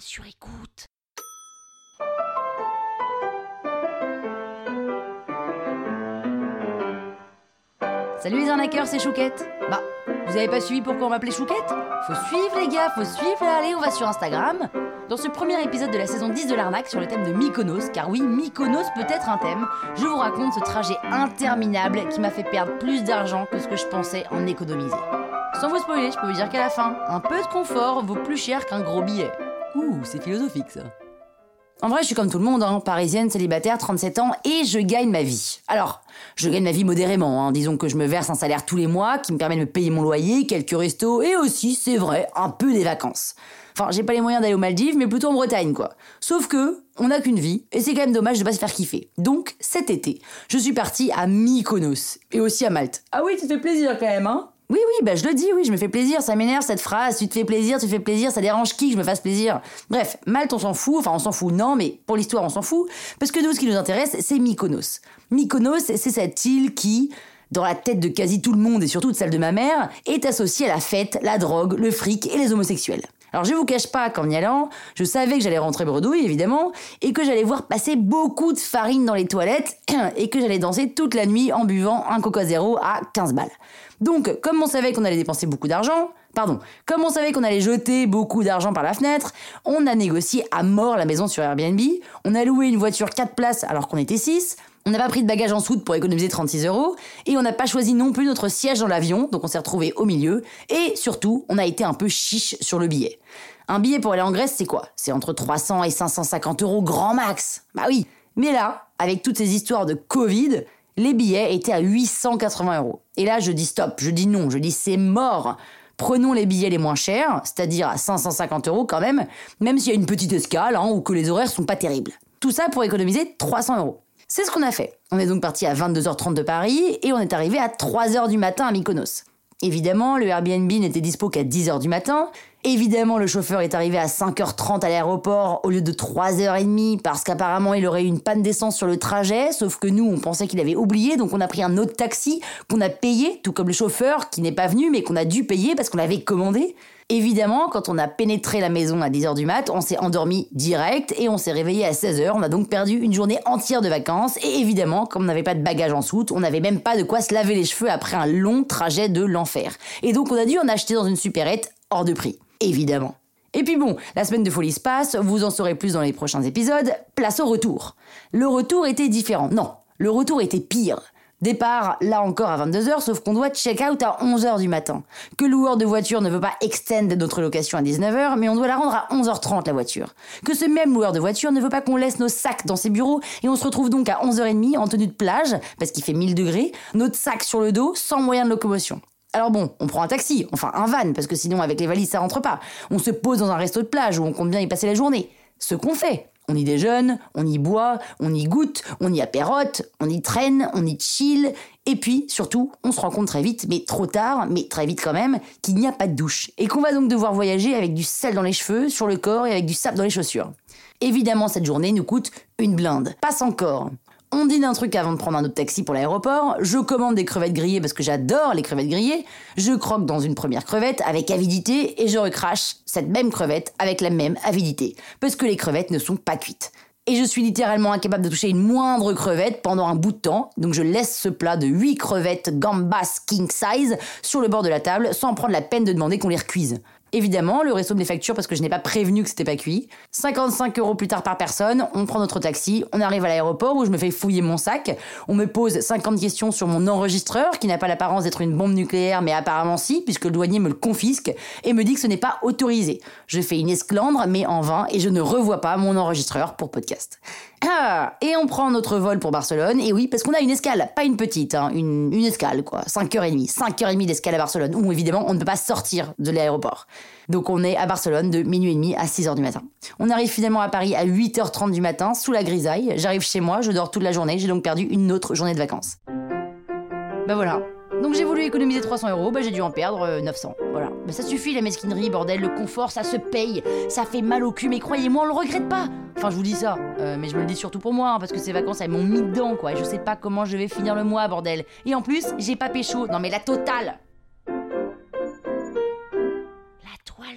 sur écoute. Salut les arnaqueurs, c'est Chouquette. Bah, vous avez pas suivi pourquoi on m'appelait Chouquette? Faut suivre les gars, faut suivre, allez, on va sur Instagram. Dans ce premier épisode de la saison 10 de l'arnaque sur le thème de Mykonos, car oui, Mykonos peut être un thème, je vous raconte ce trajet interminable qui m'a fait perdre plus d'argent que ce que je pensais en économiser. Sans vous spoiler, je peux vous dire qu'à la fin, un peu de confort vaut plus cher qu'un gros billet. Ouh, c'est philosophique ça. En vrai, je suis comme tout le monde, hein, parisienne, célibataire, 37 ans, et je gagne ma vie. Alors, je gagne ma vie modérément, hein. disons que je me verse un salaire tous les mois qui me permet de me payer mon loyer, quelques restos, et aussi, c'est vrai, un peu des vacances. Enfin, j'ai pas les moyens d'aller aux Maldives, mais plutôt en Bretagne, quoi. Sauf que, on n'a qu'une vie, et c'est quand même dommage de pas se faire kiffer. Donc, cet été, je suis partie à Mykonos, et aussi à Malte. Ah oui, tu fais plaisir quand même, hein oui, oui, bah je le dis, oui, je me fais plaisir, ça m'énerve cette phrase, tu te fais plaisir, tu te fais plaisir, ça dérange qui que je me fasse plaisir? Bref, Malte on s'en fout, enfin on s'en fout, non, mais pour l'histoire on s'en fout, parce que nous ce qui nous intéresse c'est Mykonos. Mykonos, c'est cette île qui, dans la tête de quasi tout le monde et surtout de celle de ma mère, est associée à la fête, la drogue, le fric et les homosexuels. Alors je vous cache pas qu'en y allant, je savais que j'allais rentrer bredouille évidemment, et que j'allais voir passer beaucoup de farine dans les toilettes, et que j'allais danser toute la nuit en buvant un coca zéro à 15 balles. Donc, comme on savait qu'on allait dépenser beaucoup d'argent, pardon, comme on savait qu'on allait jeter beaucoup d'argent par la fenêtre, on a négocié à mort la maison sur Airbnb, on a loué une voiture 4 places alors qu'on était 6, on n'a pas pris de bagages en soute pour économiser 36 euros, et on n'a pas choisi non plus notre siège dans l'avion, donc on s'est retrouvé au milieu, et surtout, on a été un peu chiche sur le billet. Un billet pour aller en Grèce, c'est quoi? C'est entre 300 et 550 euros grand max. Bah oui. Mais là, avec toutes ces histoires de Covid, les billets étaient à 880 euros. Et là, je dis stop, je dis non, je dis c'est mort. Prenons les billets les moins chers, c'est-à-dire à 550 euros quand même, même s'il y a une petite escale hein, ou que les horaires sont pas terribles. Tout ça pour économiser 300 euros. C'est ce qu'on a fait. On est donc parti à 22h30 de Paris et on est arrivé à 3h du matin à Mykonos. Évidemment, le Airbnb n'était dispo qu'à 10h du matin. Évidemment, le chauffeur est arrivé à 5h30 à l'aéroport au lieu de 3h30 parce qu'apparemment il aurait eu une panne d'essence sur le trajet, sauf que nous on pensait qu'il avait oublié, donc on a pris un autre taxi qu'on a payé, tout comme le chauffeur qui n'est pas venu mais qu'on a dû payer parce qu'on l'avait commandé. Évidemment, quand on a pénétré la maison à 10h du mat, on s'est endormi direct et on s'est réveillé à 16h. On a donc perdu une journée entière de vacances. Et évidemment, comme on n'avait pas de bagages en soute, on n'avait même pas de quoi se laver les cheveux après un long trajet de l'enfer. Et donc on a dû en acheter dans une supérette hors de prix. Évidemment. Et puis bon, la semaine de folie se passe, vous en saurez plus dans les prochains épisodes. Place au retour. Le retour était différent. Non, le retour était pire. Départ, là encore à 22h, sauf qu'on doit check-out à 11h du matin. Que loueur de voiture ne veut pas extend notre location à 19h, mais on doit la rendre à 11h30 la voiture. Que ce même loueur de voiture ne veut pas qu'on laisse nos sacs dans ses bureaux, et on se retrouve donc à 11h30 en tenue de plage, parce qu'il fait 1000 degrés, notre sac sur le dos, sans moyen de locomotion. Alors bon, on prend un taxi, enfin un van, parce que sinon avec les valises ça rentre pas. On se pose dans un resto de plage où on compte bien y passer la journée. Ce qu'on fait. On y déjeune, on y boit, on y goûte, on y apérote, on y traîne, on y chill, et puis surtout, on se rend compte très vite, mais trop tard, mais très vite quand même, qu'il n'y a pas de douche, et qu'on va donc devoir voyager avec du sel dans les cheveux, sur le corps et avec du sable dans les chaussures. Évidemment, cette journée nous coûte une blinde. Passe encore. On dîne un truc avant de prendre un autre taxi pour l'aéroport, je commande des crevettes grillées parce que j'adore les crevettes grillées, je croque dans une première crevette avec avidité et je recrache cette même crevette avec la même avidité, parce que les crevettes ne sont pas cuites. Et je suis littéralement incapable de toucher une moindre crevette pendant un bout de temps, donc je laisse ce plat de 8 crevettes gambas king size sur le bord de la table sans prendre la peine de demander qu'on les recuise. Évidemment, le resto me les facture parce que je n'ai pas prévenu que c'était pas cuit. 55 euros plus tard par personne, on prend notre taxi, on arrive à l'aéroport où je me fais fouiller mon sac. On me pose 50 questions sur mon enregistreur qui n'a pas l'apparence d'être une bombe nucléaire mais apparemment si puisque le douanier me le confisque et me dit que ce n'est pas autorisé. Je fais une esclandre mais en vain et je ne revois pas mon enregistreur pour podcast. Ah, et on prend notre vol pour Barcelone, et oui, parce qu'on a une escale, pas une petite, hein, une, une escale quoi, 5h30, 5h30 d'escale à Barcelone, où évidemment on ne peut pas sortir de l'aéroport. Donc on est à Barcelone de minuit et demi à 6h du matin. On arrive finalement à Paris à 8h30 du matin, sous la grisaille, j'arrive chez moi, je dors toute la journée, j'ai donc perdu une autre journée de vacances. Bah voilà, donc j'ai voulu économiser 300 euros, bah j'ai dû en perdre 900. Voilà. Mais ça suffit la mesquinerie, bordel, le confort, ça se paye. Ça fait mal au cul, mais croyez-moi, on le regrette pas. Enfin, je vous dis ça, euh, mais je me le dis surtout pour moi, hein, parce que ces vacances, elles m'ont mis dedans, quoi. Et je sais pas comment je vais finir le mois, bordel. Et en plus, j'ai pas pécho. Non mais la totale